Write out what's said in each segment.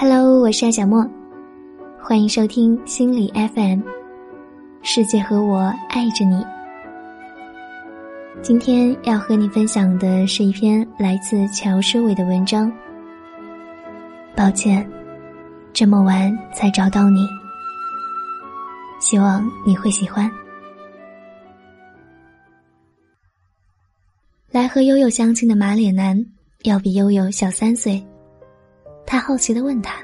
Hello，我是艾小莫，欢迎收听心理 FM，世界和我爱着你。今天要和你分享的是一篇来自乔诗伟的文章。抱歉，这么晚才找到你，希望你会喜欢。来和悠悠相亲的马脸男，要比悠悠小三岁。他好奇的问他：“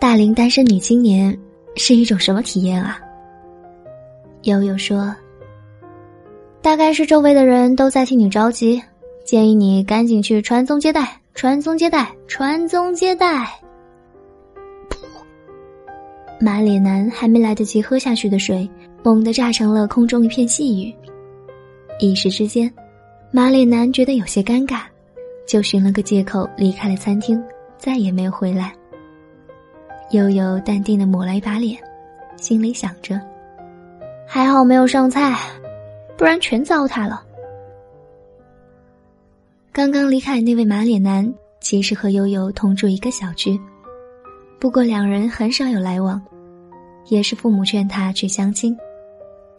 大龄单身女青年是一种什么体验啊？”悠悠说：“大概是周围的人都在替你着急，建议你赶紧去传宗接代，传宗接代，传宗接代。”马脸男还没来得及喝下去的水，猛地炸成了空中一片细雨。一时之间，马脸男觉得有些尴尬。就寻了个借口离开了餐厅，再也没有回来。悠悠淡定的抹了一把脸，心里想着：还好没有上菜，不然全糟蹋了。刚刚离开那位马脸男，其实和悠悠同住一个小区，不过两人很少有来往。也是父母劝他去相亲，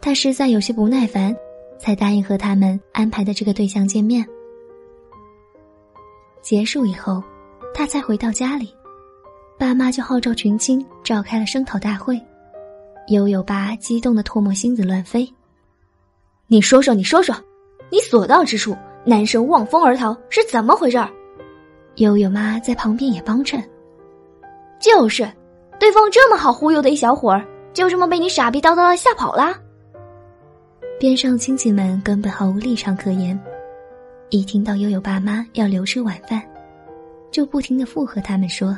他实在有些不耐烦，才答应和他们安排的这个对象见面。结束以后，他才回到家里，爸妈就号召群亲召开了声讨大会。悠悠爸激动的唾沫星子乱飞。你说说，你说说，你所到之处，男生望风而逃是怎么回事？悠悠妈在旁边也帮衬。就是，对方这么好忽悠的一小伙儿，就这么被你傻逼叨叨的吓跑了。边上亲戚们根本毫无立场可言。一听到悠悠爸妈要留吃晚饭，就不停的附和他们说：“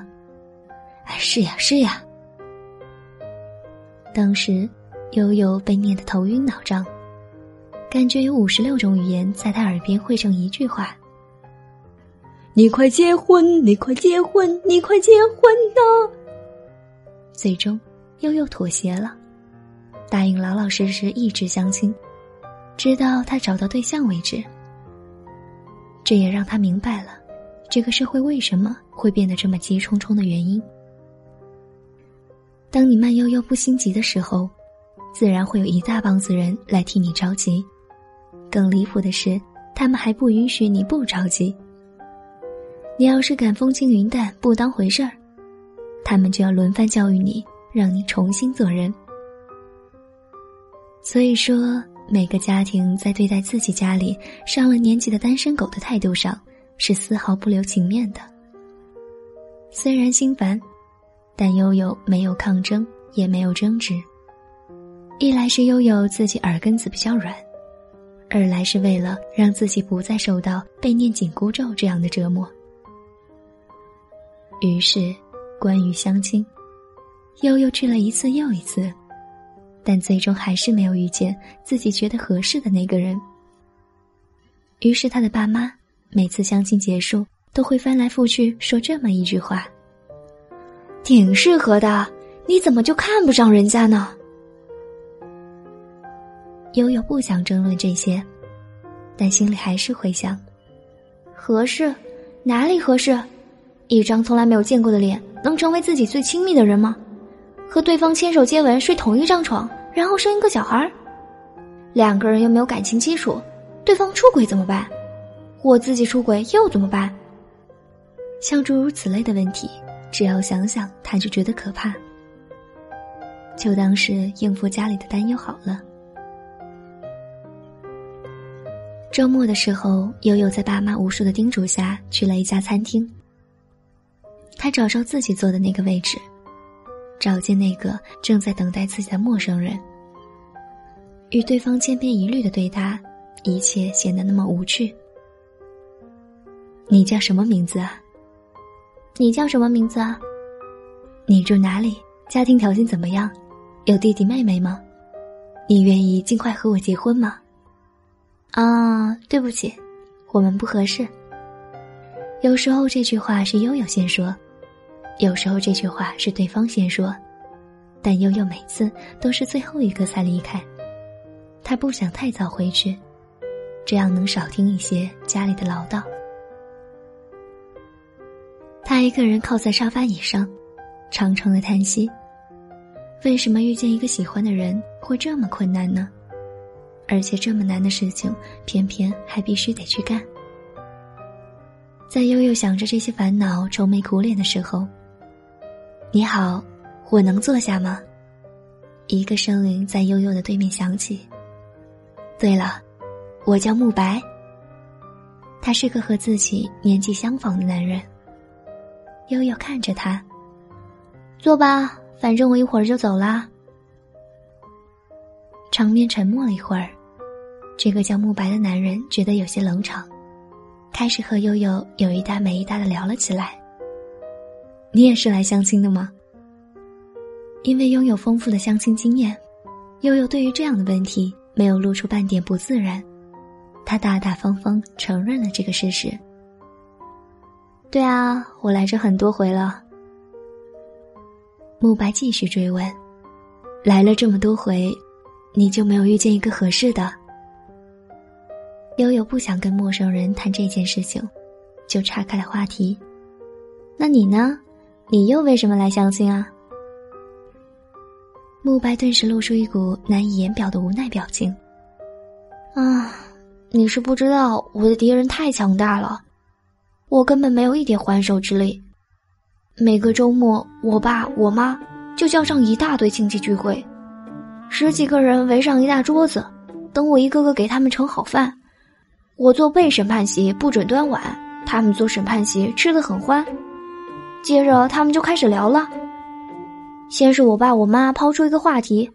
哎，是呀，是呀。”当时，悠悠被念得头晕脑胀，感觉有五十六种语言在他耳边汇成一句话：“你快结婚，你快结婚，你快结婚呐！”最终，悠悠妥协了，答应老老实实一直相亲，直到他找到对象为止。这也让他明白了，这个社会为什么会变得这么急冲冲的原因。当你慢悠悠不心急的时候，自然会有一大帮子人来替你着急。更离谱的是，他们还不允许你不着急。你要是敢风轻云淡不当回事儿，他们就要轮番教育你，让你重新做人。所以说。每个家庭在对待自己家里上了年纪的单身狗的态度上，是丝毫不留情面的。虽然心烦，但悠悠没有抗争，也没有争执。一来是悠悠自己耳根子比较软，二来是为了让自己不再受到被念紧箍咒这样的折磨。于是，关于相亲，悠悠去了一次又一次。但最终还是没有遇见自己觉得合适的那个人。于是他的爸妈每次相亲结束都会翻来覆去说这么一句话：“挺适合的，你怎么就看不上人家呢？”悠悠不想争论这些，但心里还是会想：合适？哪里合适？一张从来没有见过的脸，能成为自己最亲密的人吗？和对方牵手接吻，睡同一张床，然后生一个小孩儿，两个人又没有感情基础，对方出轨怎么办？我自己出轨又怎么办？像诸如此类的问题，只要想想他就觉得可怕。就当是应付家里的担忧好了。周末的时候，悠悠在爸妈无数的叮嘱下去了一家餐厅，他找着自己坐的那个位置。找见那个正在等待自己的陌生人，与对方千篇一律的对答，一切显得那么无趣。你叫什么名字啊？你叫什么名字啊？你住哪里？家庭条件怎么样？有弟弟妹妹吗？你愿意尽快和我结婚吗？啊，对不起，我们不合适。有时候这句话是悠悠先说。有时候这句话是对方先说，但悠悠每次都是最后一个才离开。他不想太早回去，这样能少听一些家里的唠叨。他一个人靠在沙发椅上，长长的叹息。为什么遇见一个喜欢的人会这么困难呢？而且这么难的事情，偏偏还必须得去干。在悠悠想着这些烦恼、愁眉苦脸的时候，你好，我能坐下吗？一个声音在悠悠的对面响起。对了，我叫慕白。他是个和自己年纪相仿的男人。悠悠看着他，坐吧。反正我一会儿就走啦。场面沉默了一会儿，这个叫慕白的男人觉得有些冷场，开始和悠悠有一搭没一搭的聊了起来。你也是来相亲的吗？因为拥有丰富的相亲经验，悠悠对于这样的问题没有露出半点不自然，他大大方方承认了这个事实。对啊，我来这很多回了。慕白继续追问：“来了这么多回，你就没有遇见一个合适的？”悠悠不想跟陌生人谈这件事情，就岔开了话题：“那你呢？你又为什么来相亲啊？”慕白顿时露出一股难以言表的无奈表情。“啊，你是不知道我的敌人太强大了，我根本没有一点还手之力。”每个周末，我爸我妈就叫上一大堆亲戚聚会，十几个人围上一大桌子，等我一个个给他们盛好饭。我做被审判席，不准端碗；他们做审判席，吃的很欢。接着他们就开始聊了。先是我爸我妈抛出一个话题：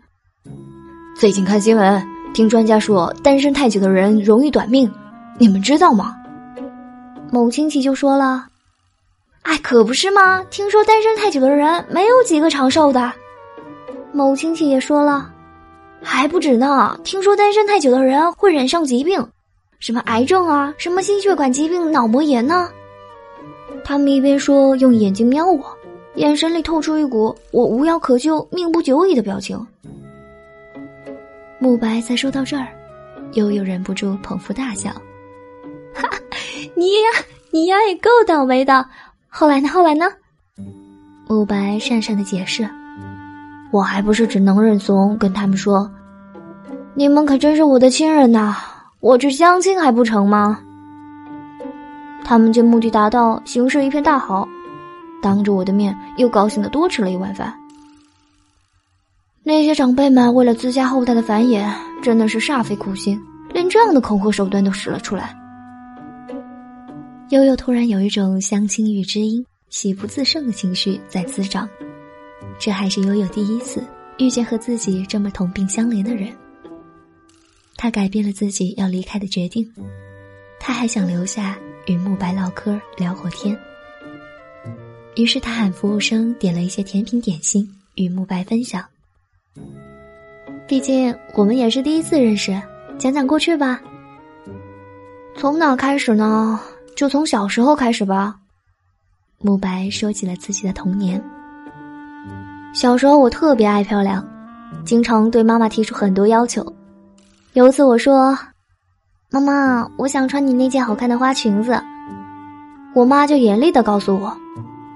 最近看新闻，听专家说单身太久的人容易短命，你们知道吗？某亲戚就说了。哎，可不是吗？听说单身太久的人没有几个长寿的。某亲戚也说了，还不止呢。听说单身太久的人会染上疾病，什么癌症啊，什么心血管疾病、脑膜炎呢。他们一边说，用眼睛瞄我，眼神里透出一股我无药可救、命不久矣的表情。慕白才说到这儿，悠悠忍不住捧腹大笑：“哈，你呀，你呀，也够倒霉的。”后来呢？后来呢？慕白讪讪的解释：“我还不是只能认怂，跟他们说，你们可真是我的亲人呐！我去相亲还不成吗？”他们见目的达到，形势一片大好，当着我的面又高兴的多吃了一碗饭。那些长辈们为了自家后代的繁衍，真的是煞费苦心，连这样的恐吓手段都使了出来。悠悠突然有一种相亲遇知音、喜不自胜的情绪在滋长。这还是悠悠第一次遇见和自己这么同病相怜的人。他改变了自己要离开的决定，他还想留下与慕白唠嗑聊会天。于是他喊服务生点了一些甜品点心与慕白分享。毕竟我们也是第一次认识，讲讲过去吧。从哪开始呢？就从小时候开始吧。慕白说起了自己的童年。小时候我特别爱漂亮，经常对妈妈提出很多要求。有一次我说：“妈妈，我想穿你那件好看的花裙子。”我妈就严厉的告诉我：“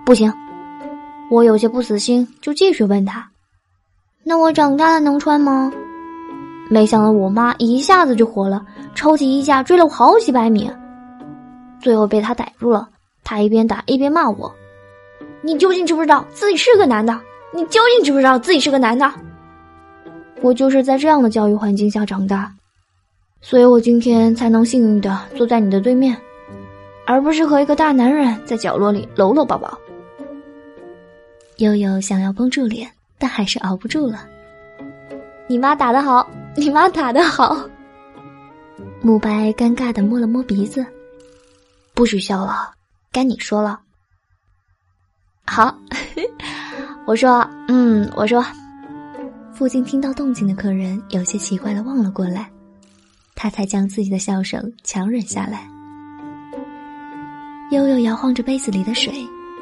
不行。”我有些不死心，就继续问他：“那我长大了能穿吗？”没想到我妈一下子就火了，抽起衣架追了我好几百米。最后被他逮住了，他一边打一边骂我：“你究竟知不知道自己是个男的？你究竟知不知道自己是个男的？”我就是在这样的教育环境下长大，所以我今天才能幸运的坐在你的对面，而不是和一个大男人在角落里搂搂抱抱。悠悠想要绷住脸，但还是熬不住了。你妈打得好，你妈打得好。慕白尴尬的摸了摸鼻子。不许笑了，该你说了。好，我说，嗯，我说。附近听到动静的客人有些奇怪的望了过来，他才将自己的笑声强忍下来。悠悠摇晃着杯子里的水，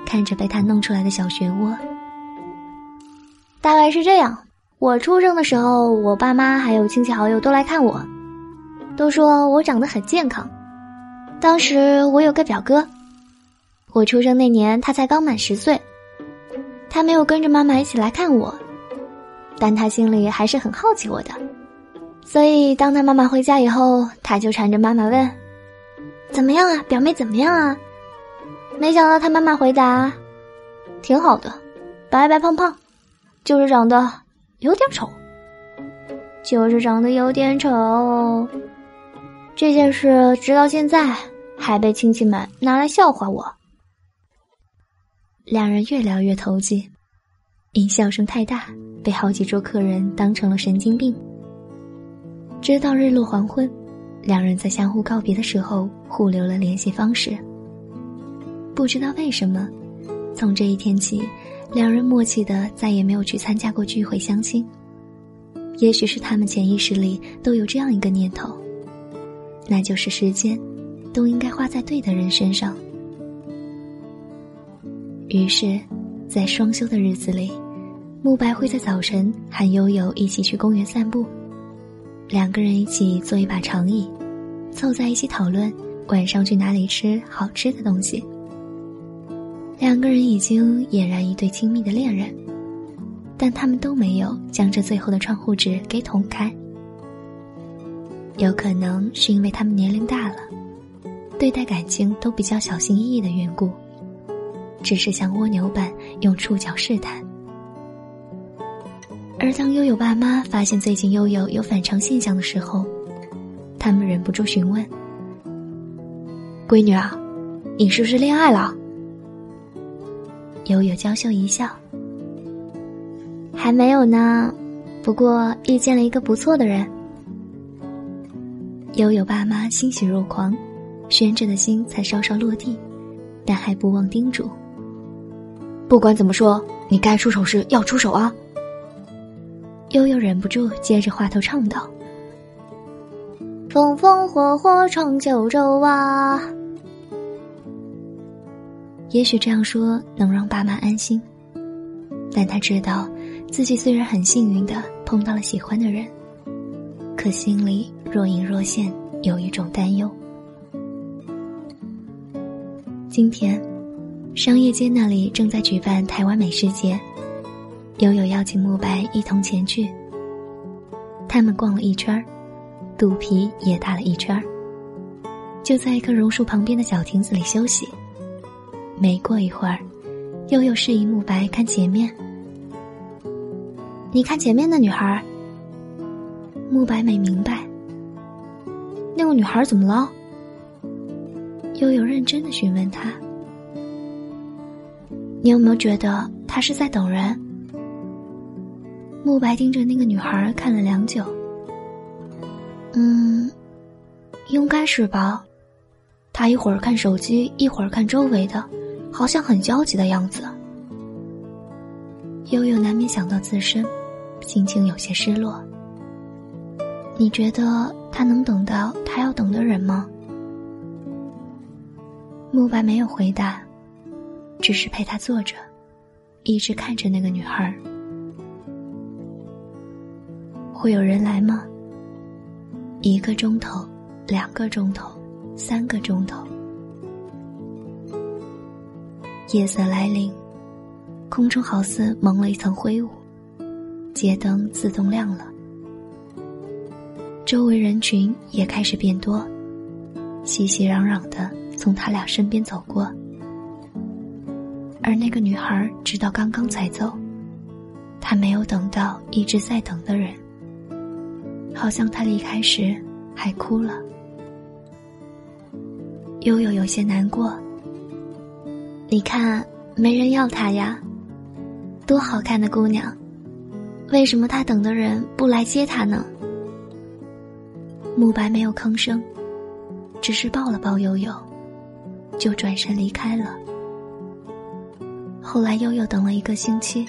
看着被他弄出来的小漩涡。大概是这样，我出生的时候，我爸妈还有亲戚好友都来看我，都说我长得很健康。当时我有个表哥，我出生那年他才刚满十岁，他没有跟着妈妈一起来看我，但他心里还是很好奇我的，所以当他妈妈回家以后，他就缠着妈妈问：“怎么样啊，表妹怎么样啊？”没想到他妈妈回答：“挺好的，白白胖胖，就是长得有点丑，就是长得有点丑。”这件事直到现在还被亲戚们拿来笑话我。两人越聊越投机，因笑声太大，被好几桌客人当成了神经病。直到日落黄昏，两人在相互告别的时候互留了联系方式。不知道为什么，从这一天起，两人默契的再也没有去参加过聚会相亲。也许是他们潜意识里都有这样一个念头，那就是时间都应该花在对的人身上。于是，在双休的日子里，慕白会在早晨和悠悠一起去公园散步，两个人一起坐一把长椅，凑在一起讨论晚上去哪里吃好吃的东西。两个人已经俨然一对亲密的恋人，但他们都没有将这最后的窗户纸给捅开。有可能是因为他们年龄大了，对待感情都比较小心翼翼的缘故。只是像蜗牛般用触角试探，而当悠悠爸妈发现最近悠悠有反常现象的时候，他们忍不住询问：“闺女啊，你是不是恋爱了？”悠悠娇羞一笑：“还没有呢，不过遇见了一个不错的人。”悠悠爸妈欣喜若狂，悬着的心才稍稍落地，但还不忘叮嘱。不管怎么说，你该出手时要出手啊！悠悠忍不住接着话头唱道：“风风火火闯九州啊！”也许这样说能让爸妈安心，但他知道自己虽然很幸运的碰到了喜欢的人，可心里若隐若现有一种担忧。今天。商业街那里正在举办台湾美食节，悠悠邀请慕白一同前去。他们逛了一圈儿，肚皮也大了一圈儿。就在一棵榕树旁边的小亭子里休息。没过一会儿，悠悠示意慕白看前面。你看前面的女孩。慕白没明白，那个女孩怎么了？悠悠认真的询问他。你有没有觉得他是在等人？慕白盯着那个女孩看了良久。嗯，应该是吧。他一会儿看手机，一会儿看周围的，好像很焦急的样子。悠悠难免想到自身，心情有些失落。你觉得他能等到他要等的人吗？慕白没有回答。只是陪他坐着，一直看着那个女孩。会有人来吗？一个钟头，两个钟头，三个钟头。夜色来临，空中好似蒙了一层灰雾，街灯自动亮了，周围人群也开始变多，熙熙攘攘的从他俩身边走过。而那个女孩直到刚刚才走，她没有等到一直在等的人，好像她离开时还哭了。悠悠有些难过。你看，没人要她呀，多好看的姑娘，为什么她等的人不来接她呢？慕白没有吭声，只是抱了抱悠悠，就转身离开了。后来，悠悠等了一个星期，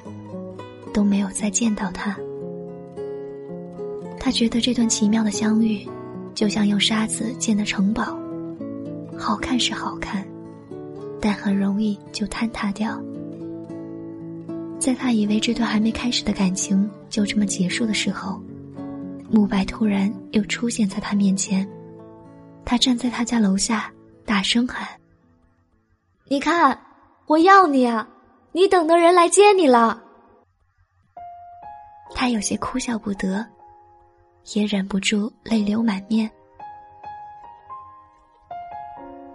都没有再见到他。他觉得这段奇妙的相遇，就像用沙子建的城堡，好看是好看，但很容易就坍塌掉。在他以为这段还没开始的感情就这么结束的时候，慕白突然又出现在他面前。他站在他家楼下，大声喊：“你看，我要你啊！你等的人来接你了。”他有些哭笑不得，也忍不住泪流满面。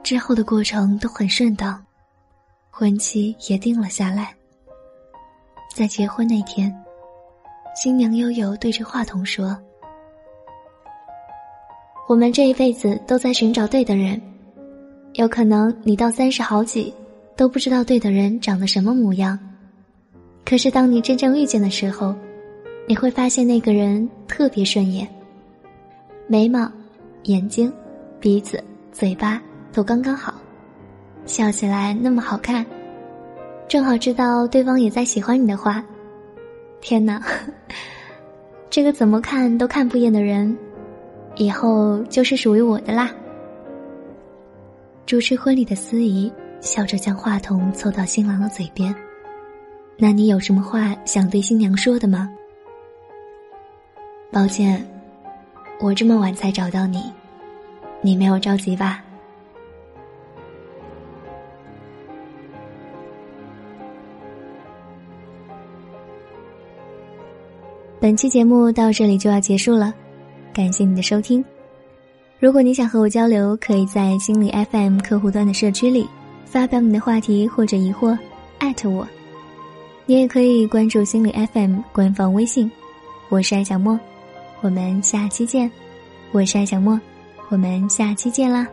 之后的过程都很顺当，婚期也定了下来。在结婚那天，新娘悠悠对着话筒说：“我们这一辈子都在寻找对的人，有可能你到三十好几都不知道对的人长得什么模样，可是当你真正遇见的时候，你会发现那个人特别顺眼，眉毛、眼睛、鼻子、嘴巴。”都刚刚好，笑起来那么好看，正好知道对方也在喜欢你的话。天哪，这个怎么看都看不厌的人，以后就是属于我的啦！主持婚礼的司仪笑着将话筒凑到新郎的嘴边：“那你有什么话想对新娘说的吗？”抱歉，我这么晚才找到你，你没有着急吧？本期节目到这里就要结束了，感谢你的收听。如果你想和我交流，可以在心理 FM 客户端的社区里发表你的话题或者疑惑，艾特我。你也可以关注心理 FM 官方微信，我是艾小莫，我们下期见。我是爱小莫，我们下期见啦。